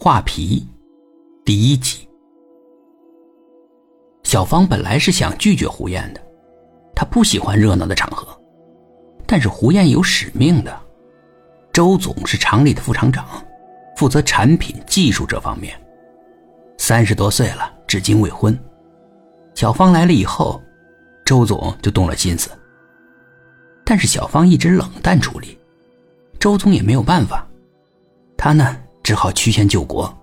画皮，第一集。小芳本来是想拒绝胡燕的，她不喜欢热闹的场合，但是胡燕有使命的。周总是厂里的副厂长，负责产品技术这方面。三十多岁了，至今未婚。小芳来了以后，周总就动了心思。但是小芳一直冷淡处理，周总也没有办法，他呢只好曲线救国。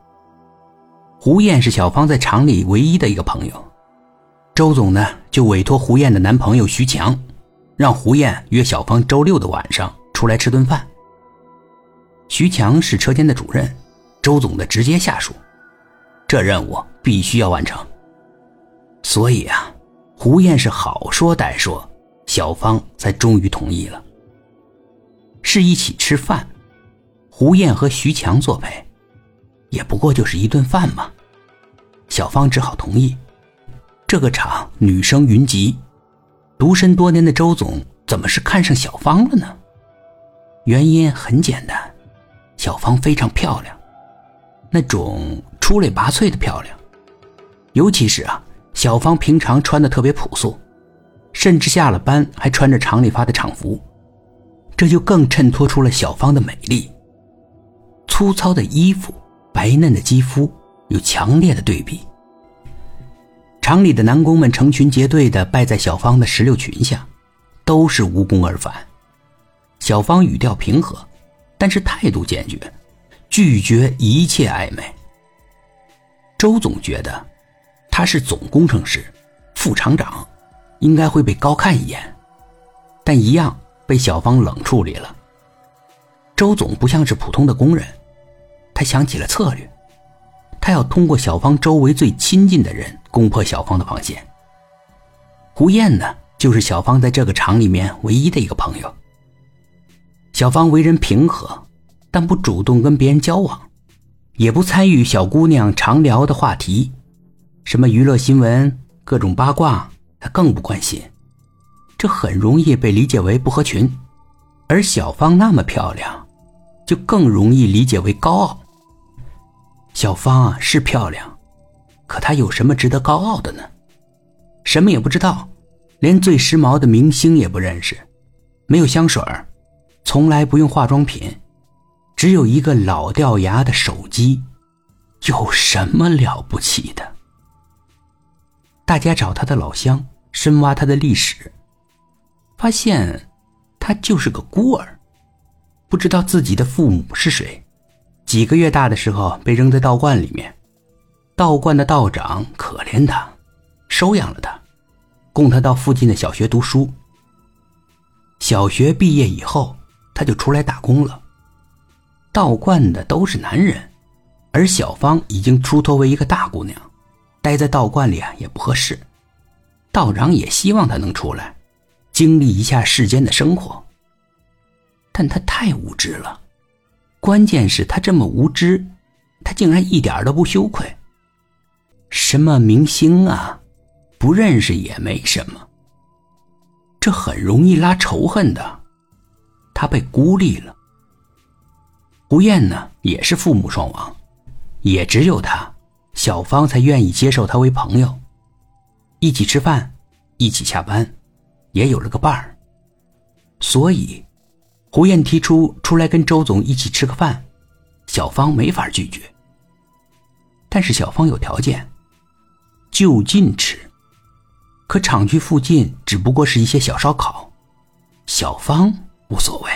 胡燕是小芳在厂里唯一的一个朋友，周总呢就委托胡燕的男朋友徐强，让胡燕约小芳周六的晚上出来吃顿饭。徐强是车间的主任，周总的直接下属，这任务必须要完成。所以啊，胡燕是好说歹说。小芳才终于同意了，是一起吃饭，胡燕和徐强作陪，也不过就是一顿饭嘛。小芳只好同意。这个厂女生云集，独身多年的周总怎么是看上小芳了呢？原因很简单，小芳非常漂亮，那种出类拔萃的漂亮，尤其是啊，小芳平常穿的特别朴素。甚至下了班还穿着厂里发的厂服，这就更衬托出了小芳的美丽。粗糙的衣服，白嫩的肌肤，有强烈的对比。厂里的男工们成群结队的拜在小芳的石榴裙下，都是无功而返。小芳语调平和，但是态度坚决，拒绝一切暧昧。周总觉得，他是总工程师，副厂长。应该会被高看一眼，但一样被小芳冷处理了。周总不像是普通的工人，他想起了策略，他要通过小芳周围最亲近的人攻破小芳的防线。胡燕呢，就是小芳在这个厂里面唯一的一个朋友。小芳为人平和，但不主动跟别人交往，也不参与小姑娘常聊的话题，什么娱乐新闻、各种八卦。他更不关心，这很容易被理解为不合群，而小芳那么漂亮，就更容易理解为高傲。小芳啊是漂亮，可她有什么值得高傲的呢？什么也不知道，连最时髦的明星也不认识，没有香水从来不用化妆品，只有一个老掉牙的手机，有什么了不起的？大家找她的老乡。深挖他的历史，发现他就是个孤儿，不知道自己的父母是谁。几个月大的时候被扔在道观里面，道观的道长可怜他，收养了他，供他到附近的小学读书。小学毕业以后，他就出来打工了。道观的都是男人，而小芳已经出脱为一个大姑娘，待在道观里啊也不合适。道长也希望她能出来，经历一下世间的生活。但他太无知了，关键是他这么无知，他竟然一点都不羞愧。什么明星啊，不认识也没什么。这很容易拉仇恨的，他被孤立了。胡燕呢，也是父母双亡，也只有他，小芳才愿意接受他为朋友。一起吃饭，一起下班，也有了个伴儿。所以，胡燕提出出来跟周总一起吃个饭，小芳没法拒绝。但是小芳有条件，就近吃。可厂区附近只不过是一些小烧烤，小芳无所谓。